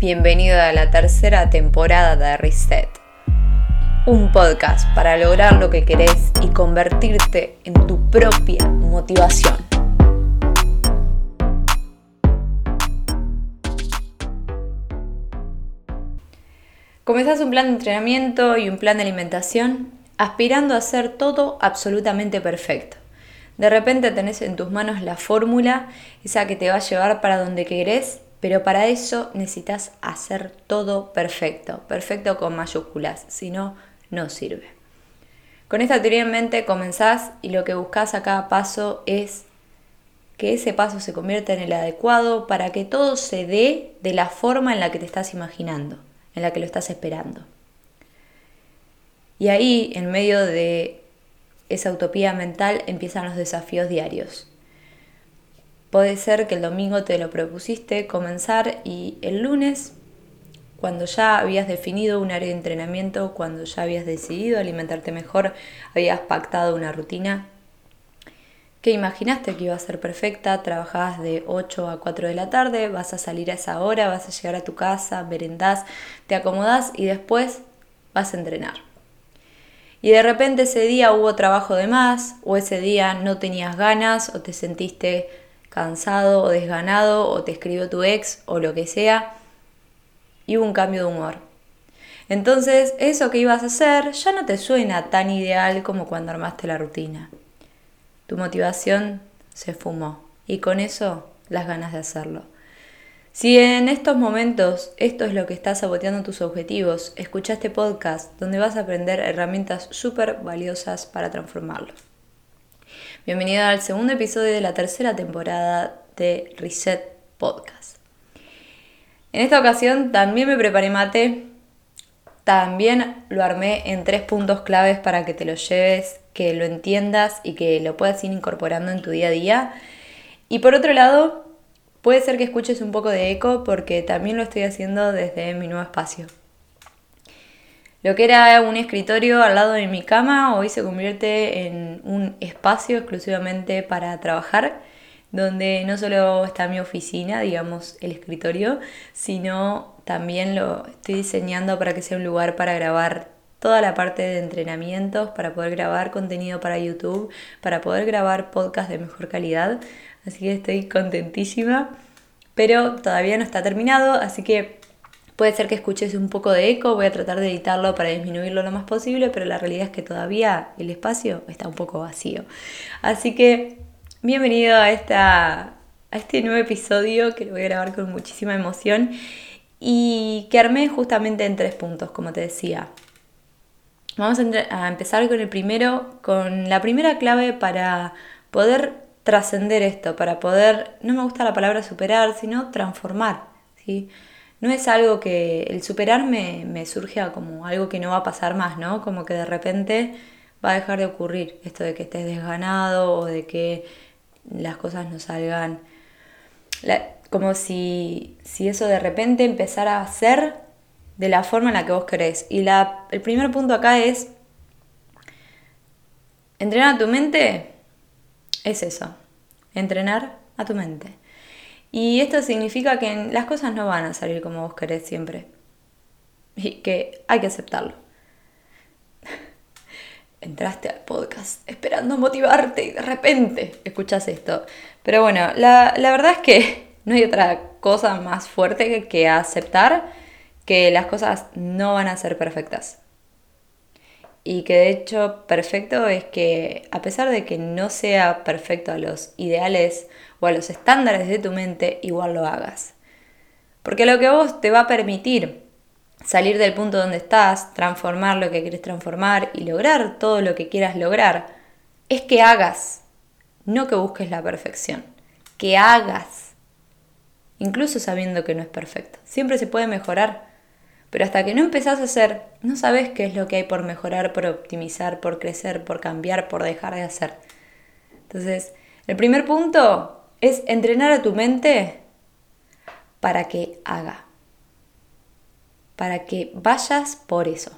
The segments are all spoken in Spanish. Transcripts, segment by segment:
Bienvenido a la tercera temporada de Reset, un podcast para lograr lo que querés y convertirte en tu propia motivación. Comenzás un plan de entrenamiento y un plan de alimentación aspirando a hacer todo absolutamente perfecto. De repente tenés en tus manos la fórmula, esa que te va a llevar para donde querés pero para eso necesitas hacer todo perfecto, perfecto con mayúsculas, si no, no sirve. Con esta teoría en mente comenzás y lo que buscas a cada paso es que ese paso se convierta en el adecuado para que todo se dé de la forma en la que te estás imaginando, en la que lo estás esperando. Y ahí, en medio de esa utopía mental, empiezan los desafíos diarios. Puede ser que el domingo te lo propusiste comenzar y el lunes, cuando ya habías definido un área de entrenamiento, cuando ya habías decidido alimentarte mejor, habías pactado una rutina que imaginaste que iba a ser perfecta, trabajabas de 8 a 4 de la tarde, vas a salir a esa hora, vas a llegar a tu casa, merendás, te acomodás y después vas a entrenar. Y de repente ese día hubo trabajo de más, o ese día no tenías ganas, o te sentiste cansado o desganado o te escribió tu ex o lo que sea y hubo un cambio de humor. Entonces eso que ibas a hacer ya no te suena tan ideal como cuando armaste la rutina. Tu motivación se fumó y con eso las ganas de hacerlo. Si en estos momentos esto es lo que está saboteando tus objetivos, escucha este podcast donde vas a aprender herramientas súper valiosas para transformarlos. Bienvenido al segundo episodio de la tercera temporada de Reset Podcast. En esta ocasión también me preparé mate, también lo armé en tres puntos claves para que te lo lleves, que lo entiendas y que lo puedas ir incorporando en tu día a día. Y por otro lado, puede ser que escuches un poco de eco porque también lo estoy haciendo desde mi nuevo espacio. Lo que era un escritorio al lado de mi cama hoy se convierte en un espacio exclusivamente para trabajar, donde no solo está mi oficina, digamos, el escritorio, sino también lo estoy diseñando para que sea un lugar para grabar toda la parte de entrenamientos, para poder grabar contenido para YouTube, para poder grabar podcast de mejor calidad. Así que estoy contentísima, pero todavía no está terminado, así que Puede ser que escuches un poco de eco, voy a tratar de editarlo para disminuirlo lo más posible, pero la realidad es que todavía el espacio está un poco vacío. Así que bienvenido a, esta, a este nuevo episodio que lo voy a grabar con muchísima emoción y que armé justamente en tres puntos, como te decía. Vamos a, empezar con el primero, con la primera clave para poder trascender esto, para poder, no me gusta la palabra superar, sino transformar. ¿sí? No es algo que el superarme me surge como algo que no va a pasar más, ¿no? Como que de repente va a dejar de ocurrir esto de que estés desganado o de que las cosas no salgan. como si, si eso de repente empezara a ser de la forma en la que vos querés. Y la, el primer punto acá es, entrenar a tu mente es eso, entrenar a tu mente. Y esto significa que las cosas no van a salir como vos querés siempre. Y que hay que aceptarlo. Entraste al podcast esperando motivarte y de repente escuchas esto. Pero bueno, la, verdad es que no hay otra cosa más fuerte que aceptar que las cosas no van a ser perfectas. Y que de hecho perfecto es que a pesar de que no sea perfecto a los ideales o a los estándares de tu mente, igual lo hagas. Porque lo que vos te va a permitir salir del punto donde estás, transformar lo que quieres transformar y lograr todo lo que quieras lograr, es que hagas, no que busques la perfección, que hagas, incluso sabiendo que no es perfecto. Siempre se puede mejorar, pero hasta que no empezás a hacer, no sabes qué es lo que hay por mejorar, por optimizar, por crecer, por cambiar, por dejar de hacer. Entonces, el primer punto es entrenar a tu mente para que haga, para que vayas por eso.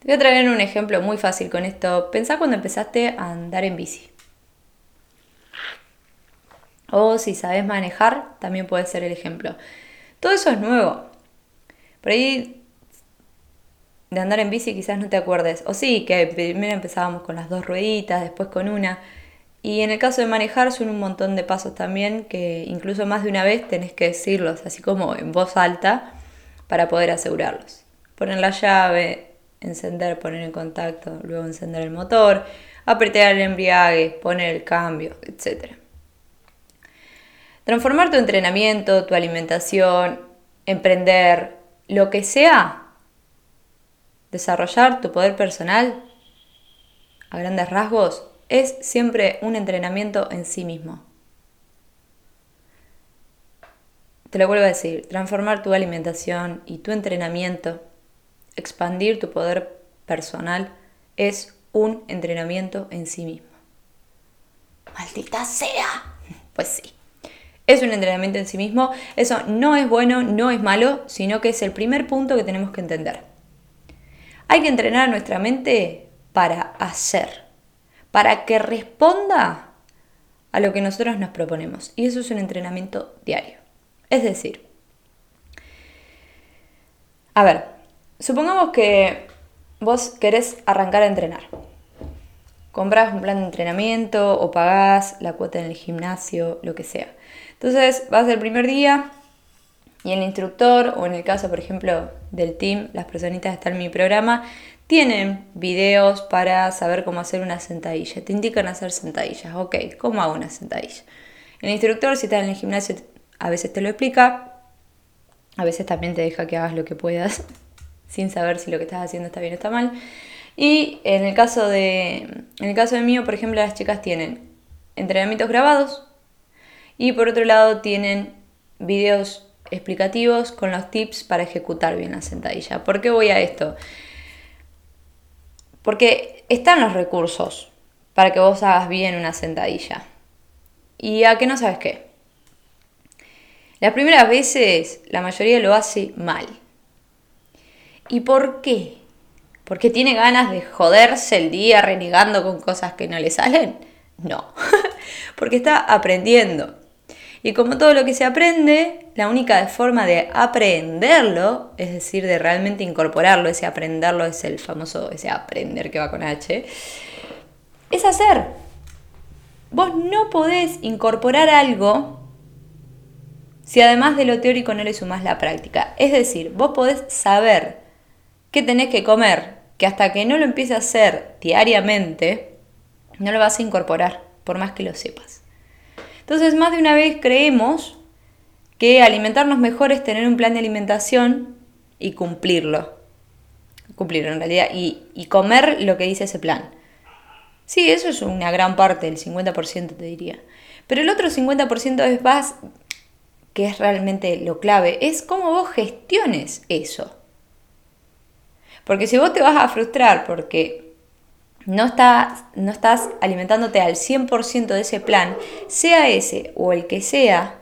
Te voy a traer un ejemplo muy fácil con esto. Pensá cuando empezaste a andar en bici. O si sabes manejar, también puede ser el ejemplo. Todo eso es nuevo. Por ahí de andar en bici quizás no te acuerdes. O sí, que primero empezábamos con las dos rueditas, después con una. Y en el caso de manejar son un montón de pasos también que incluso más de una vez tenés que decirlos, así como en voz alta, para poder asegurarlos. Poner la llave, encender, poner en contacto, luego encender el motor, apretar el embriague, poner el cambio, etc. Transformar tu entrenamiento, tu alimentación, emprender, lo que sea, desarrollar tu poder personal a grandes rasgos, es siempre un entrenamiento en sí mismo. Te lo vuelvo a decir, transformar tu alimentación y tu entrenamiento, expandir tu poder personal, es un entrenamiento en sí mismo. Maldita sea. Pues sí. Es un entrenamiento en sí mismo. Eso no es bueno, no es malo, sino que es el primer punto que tenemos que entender. Hay que entrenar a nuestra mente para hacer, para que responda a lo que nosotros nos proponemos. Y eso es un entrenamiento diario. Es decir, a ver, supongamos que vos querés arrancar a entrenar. Compras un plan de entrenamiento o pagás la cuota en el gimnasio, lo que sea. Entonces vas el primer día y el instructor, o en el caso, por ejemplo, del team, las personitas que están en mi programa, tienen videos para saber cómo hacer una sentadilla. Te indican hacer sentadillas. Ok, ¿cómo hago una sentadilla? El instructor, si estás en el gimnasio, a veces te lo explica. A veces también te deja que hagas lo que puedas sin saber si lo que estás haciendo está bien o está mal. Y en el caso de, en el caso de mío, por ejemplo, las chicas tienen entrenamientos grabados y por otro lado tienen videos explicativos con los tips para ejecutar bien la sentadilla. ¿Por qué voy a esto? Porque están los recursos para que vos hagas bien una sentadilla. ¿Y a qué no sabes qué? Las primeras veces la mayoría lo hace mal. ¿Y por qué? ¿Porque tiene ganas de joderse el día renegando con cosas que no le salen? No, porque está aprendiendo. Y como todo lo que se aprende, la única forma de aprenderlo, es decir, de realmente incorporarlo, ese aprenderlo es el famoso, ese aprender que va con H, es hacer. Vos no podés incorporar algo si además de lo teórico no le sumás la práctica. Es decir, vos podés saber qué tenés que comer, que hasta que no lo empieces a hacer diariamente, no lo vas a incorporar, por más que lo sepas. Entonces, más de una vez creemos que alimentarnos mejor es tener un plan de alimentación y cumplirlo. Cumplirlo en realidad y, comer lo que dice ese plan. Sí, eso es una gran parte, el 50% te diría. Pero el otro 50% es más, que es realmente lo clave, es cómo vos gestiones eso. Porque si vos te vas a frustrar porque no estás, no estás alimentándote al 100% de ese plan, sea ese o el que sea,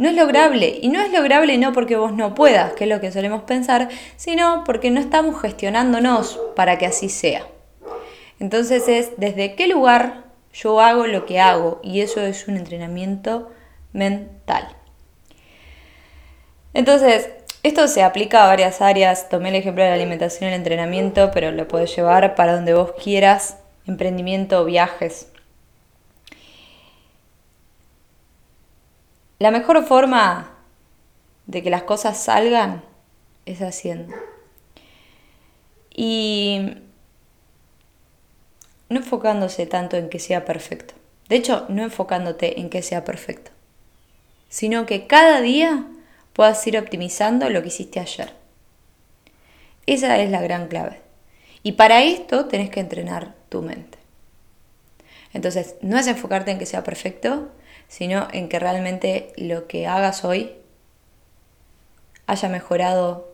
no es lograble. Y no es lograble no porque vos no puedas, que es lo que solemos pensar, sino porque no estamos gestionándonos para que así sea. Entonces es desde qué lugar yo hago lo que hago y eso es un entrenamiento mental. Entonces, esto se aplica a varias áreas. Tomé el ejemplo de la alimentación y el entrenamiento, pero lo puedes llevar para donde vos quieras. Emprendimiento, viajes. La mejor forma de que las cosas salgan es haciendo. Y no enfocándose tanto en que sea perfecto. De hecho, no enfocándote en que sea perfecto. Sino que cada día puedas ir optimizando lo que hiciste ayer. Esa es la gran clave. Y para esto tenés que entrenar tu mente. Entonces, no es enfocarte en que sea perfecto, sino en que realmente lo que hagas hoy haya mejorado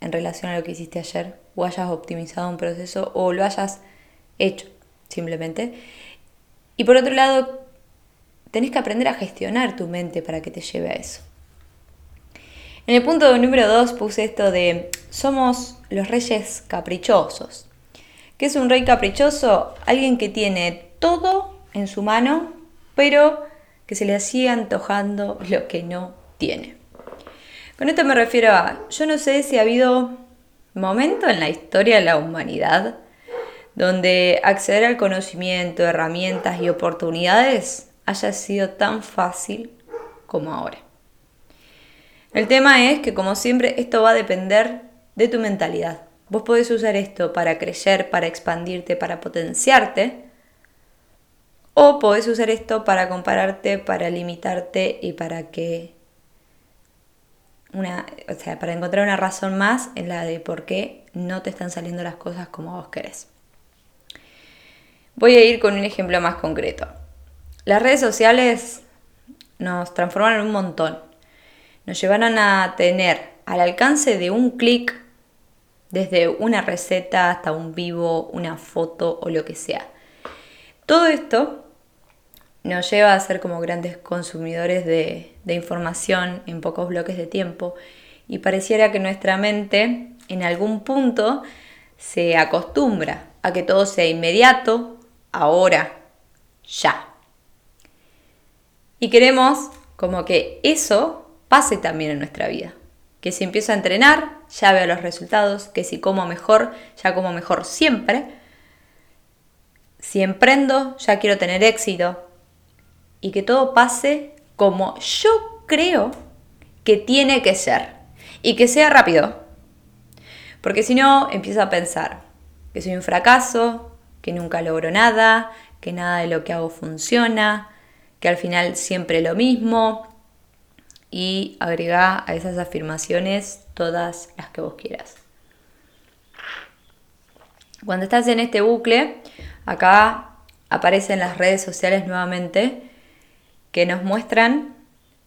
en relación a lo que hiciste ayer, o hayas optimizado un proceso, o lo hayas hecho simplemente. Y por otro lado, tenés que aprender a gestionar tu mente para que te lleve a eso. En el punto número 2 puse esto de somos los reyes caprichosos. ¿Qué es un rey caprichoso? Alguien que tiene todo en su mano, pero que se le sigue antojando lo que no tiene. Con esto me refiero a, yo no sé si ha habido momento en la historia de la humanidad donde acceder al conocimiento, herramientas y oportunidades haya sido tan fácil como ahora. El tema es que, como siempre, esto va a depender de tu mentalidad. Vos podés usar esto para crecer, para expandirte, para potenciarte, o podés usar esto para compararte, para limitarte y para que una, o sea, para encontrar una razón más en la de por qué no te están saliendo las cosas como vos querés. Voy a ir con un ejemplo más concreto. Las redes sociales nos transformaron un montón. Nos llevaron a tener al alcance de un clic, desde una receta hasta un vivo, una foto o lo que sea. Todo esto nos lleva a ser como grandes consumidores de, de información en pocos bloques de tiempo y pareciera que nuestra mente en algún punto se acostumbra a que todo sea inmediato, ahora, ya. Y queremos como que eso pase también en nuestra vida. Que si empiezo a entrenar, ya veo los resultados. Que si como mejor, ya como mejor siempre. Si emprendo, ya quiero tener éxito. Y que todo pase como yo creo que tiene que ser. Y que sea rápido. Porque si no, empiezo a pensar que soy un fracaso, que nunca logro nada, que nada de lo que hago funciona, que al final siempre lo mismo y agrega a esas afirmaciones todas las que vos quieras. Cuando estás en este bucle, acá aparecen las redes sociales nuevamente que nos muestran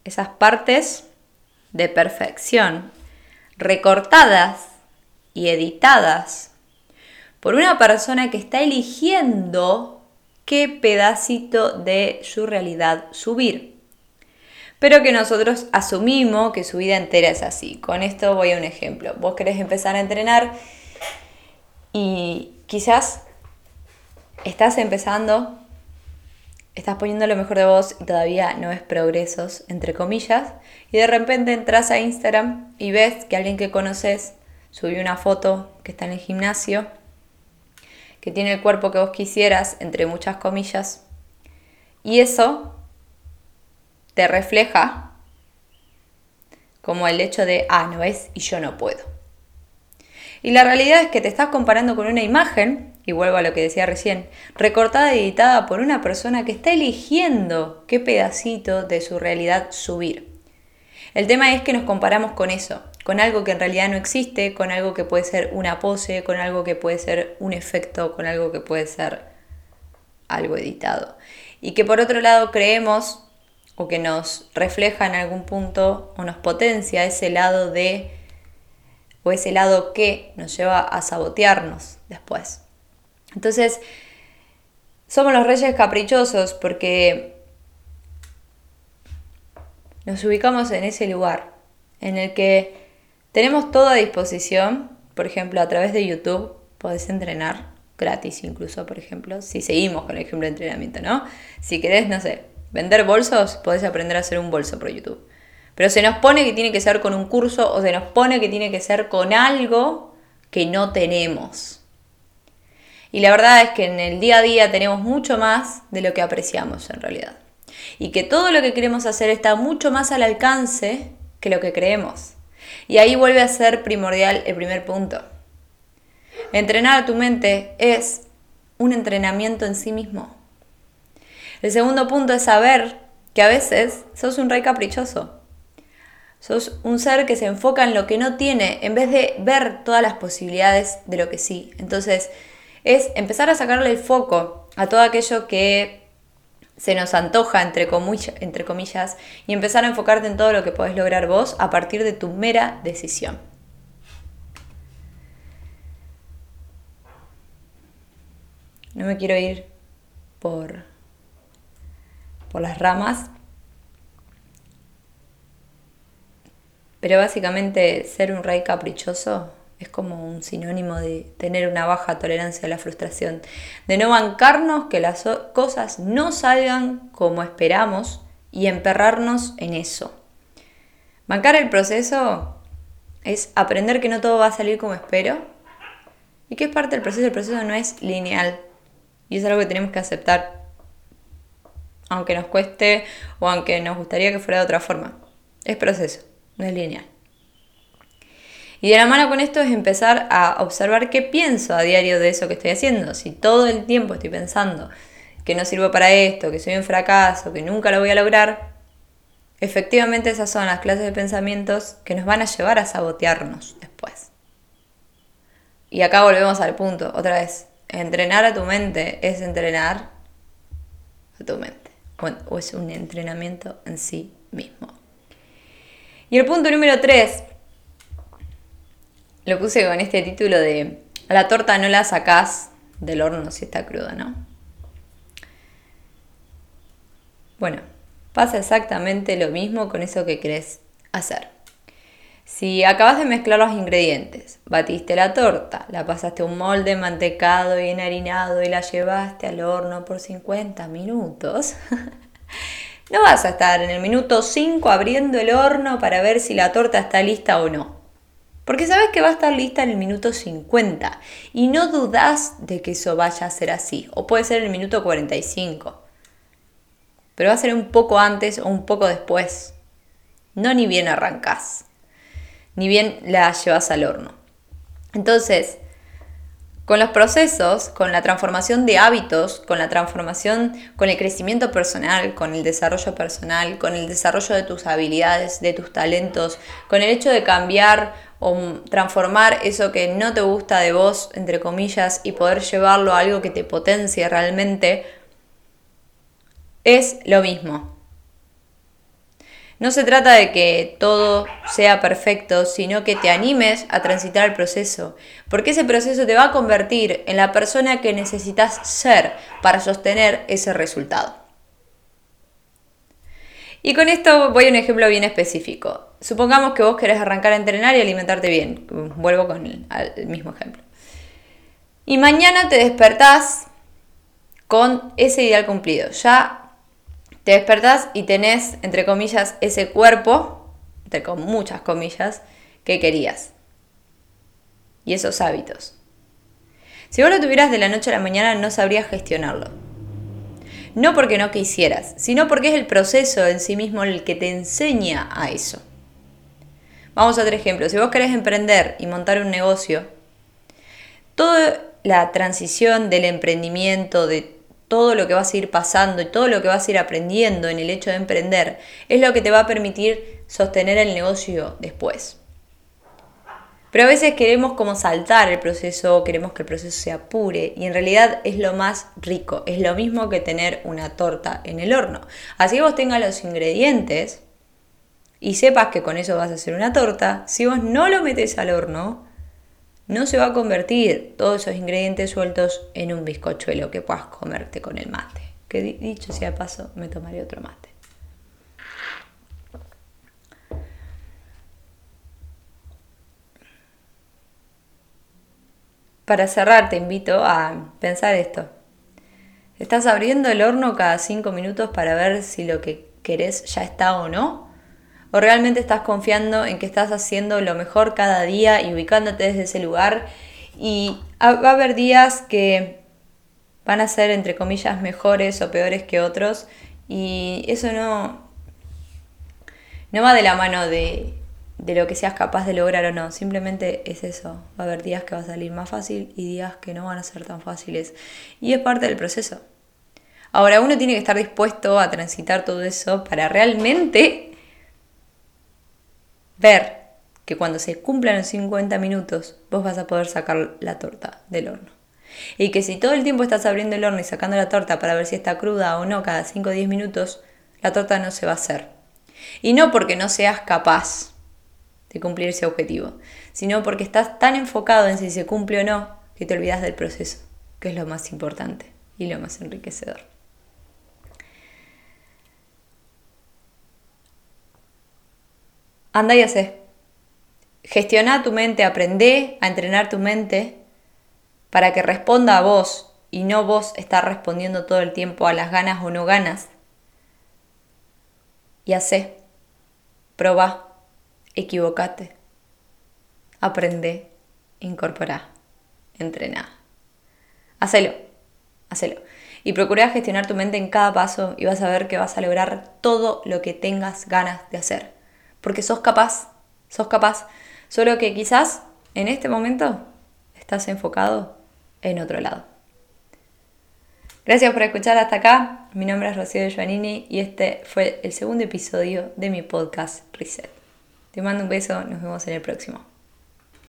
esas partes de perfección recortadas y editadas por una persona que está eligiendo qué pedacito de su realidad subir. Pero que nosotros asumimos que su vida entera es así. Con esto voy a un ejemplo. Vos querés empezar a entrenar y quizás estás empezando, estás poniendo lo mejor de vos y todavía no ves progresos, entre comillas, y de repente entras a Instagram y ves que alguien que conoces subió una foto que está en el gimnasio que tiene el cuerpo que vos quisieras, entre muchas comillas, y eso te refleja como el hecho de, ah, no es y yo no puedo. Y la realidad es que te estás comparando con una imagen, y vuelvo a lo que decía recién, recortada y editada por una persona que está eligiendo qué pedacito de su realidad subir. El tema es que nos comparamos con eso, con algo que en realidad no existe, con algo que puede ser una pose, con algo que puede ser un efecto, con algo que puede ser algo editado. Y que por otro lado creemos o que nos refleja en algún punto o nos potencia ese lado de o ese lado que nos lleva a sabotearnos después. Entonces, somos los reyes caprichosos porque nos ubicamos en ese lugar en el que tenemos todo a disposición, por ejemplo, a través de YouTube podés entrenar gratis incluso, por ejemplo, si seguimos con el ejemplo de entrenamiento, ¿no? Si querés, no sé, vender bolsos, podés aprender a hacer un bolso por YouTube. Pero se nos pone que tiene que ser con un curso o se nos pone que tiene que ser con algo que no tenemos. Y la verdad es que en el día a día tenemos mucho más de lo que apreciamos en realidad. Y que todo lo que queremos hacer está mucho más al alcance que lo que creemos. Y ahí vuelve a ser primordial el primer punto. Entrenar a tu mente es un entrenamiento en sí mismo. El segundo punto es saber que a veces sos un rey caprichoso. Sos un ser que se enfoca en lo que no tiene en vez de ver todas las posibilidades de lo que sí. Entonces es empezar a sacarle el foco a todo aquello que se nos antoja, entre, entre comillas, y empezar a enfocarte en todo lo que podés lograr vos a partir de tu mera decisión. No me quiero ir por, por las ramas, pero básicamente ser un rey caprichoso es como un sinónimo de tener una baja tolerancia a la frustración, de no bancarnos que las cosas no salgan como esperamos y emperrarnos en eso. Bancar el proceso es aprender que no todo va a salir como espero y que es parte del proceso. El proceso no es lineal y es algo que tenemos que aceptar, aunque nos cueste o aunque nos gustaría que fuera de otra forma. Es proceso, no es lineal. Y de la mano con esto es empezar a observar qué pienso a diario de eso que estoy haciendo. Si todo el tiempo estoy pensando que no sirvo para esto, que soy un fracaso, que nunca lo voy a lograr, efectivamente esas son las clases de pensamientos que nos van a llevar a sabotearnos después. Y acá volvemos al punto, otra vez. Entrenar a tu mente es entrenar a tu mente. O es un entrenamiento en sí mismo. Y el punto número 3 lo puse con este título de la torta no la sacás del horno si está cruda, ¿no? Bueno, pasa exactamente lo mismo con eso que querés hacer. Si acabas de mezclar los ingredientes, batiste la torta, la pasaste a un molde mantecado y enharinado y la llevaste al horno por 50 minutos, no vas a estar en el minuto 5 abriendo el horno para ver si la torta está lista o no. Porque sabes que va a estar lista en el minuto 50 y no dudas de que eso vaya a ser así. O puede ser en el minuto 45. Pero va a ser un poco antes o un poco después. No ni bien arrancas. Ni bien la llevas al horno. Entonces, con los procesos, con la transformación de hábitos, con la transformación, con el crecimiento personal, con el desarrollo personal, con el desarrollo de tus habilidades, de tus talentos, con el hecho de cambiar o transformar eso que no te gusta de vos, entre comillas, y poder llevarlo a algo que te potencie realmente, es lo mismo. No se trata de que todo sea perfecto, sino que te animes a transitar el proceso, porque ese proceso te va a convertir en la persona que necesitas ser para sostener ese resultado. Y con esto voy a un ejemplo bien específico. Supongamos que vos querés arrancar a entrenar y alimentarte bien. Vuelvo con el, mismo ejemplo. Y mañana te despertás con ese ideal cumplido. Ya te despertás y tenés, entre comillas, ese cuerpo, entre con muchas comillas, que querías. Y esos hábitos. Si vos lo tuvieras de la noche a la mañana, no sabrías gestionarlo. No porque no quisieras, sino porque es el proceso en sí mismo el que te enseña a eso. Vamos a otro ejemplo. Si vos querés emprender y montar un negocio, toda la transición del emprendimiento, de todo lo que vas a ir pasando y todo lo que vas a ir aprendiendo en el hecho de emprender, es lo que te va a permitir sostener el negocio después. Pero a veces queremos como saltar el proceso, queremos que el proceso se apure y en realidad es lo más rico, es lo mismo que tener una torta en el horno. Así que vos tengas los ingredientes y sepas que con eso vas a hacer una torta, si vos no lo metes al horno, no se va a convertir todos esos ingredientes sueltos en un bizcochuelo que puedas comerte con el mate. Que dicho sea paso, me tomaré otro mate. Para cerrar, te invito a pensar esto. ¿Estás abriendo el horno cada cinco minutos para ver si lo que querés ya está o no? ¿O realmente estás confiando en que estás haciendo lo mejor cada día y ubicándote desde ese lugar? Y va a haber días que van a ser, entre comillas, mejores o peores que otros. Y eso no, no va de la mano de, de lo que seas capaz de lograr o no. Simplemente es eso. Va a haber días que va a salir más fácil y días que no van a ser tan fáciles. Y es parte del proceso. Ahora uno tiene que estar dispuesto a transitar todo eso para realmente ver que cuando se cumplan los 50 minutos vos vas a poder sacar la torta del horno. Y que si todo el tiempo estás abriendo el horno y sacando la torta para ver si está cruda o no cada 5 o 10 minutos, la torta no se va a hacer. Y no porque no seas capaz, de cumplir ese objetivo, sino porque estás tan enfocado en si se cumple o no que te olvidas del proceso, que es lo más importante y lo más enriquecedor. Anda y hace. Gestiona tu mente, aprende a entrenar tu mente para que responda a vos y no vos estar respondiendo todo el tiempo a las ganas o no ganas. Y hace. Proba equivocate, aprende, incorpora, entrená. Hacelo, hacelo. Y procura gestionar tu mente en cada paso y vas a ver que vas a lograr todo lo que tengas ganas de hacer. Porque sos capaz, sos capaz. Solo que quizás en este momento estás enfocado en otro lado. Gracias por escuchar hasta acá. Mi nombre es Rocío Giovannini y este fue el segundo episodio de mi podcast Reset. Te mando un beso, nos vemos en el próximo.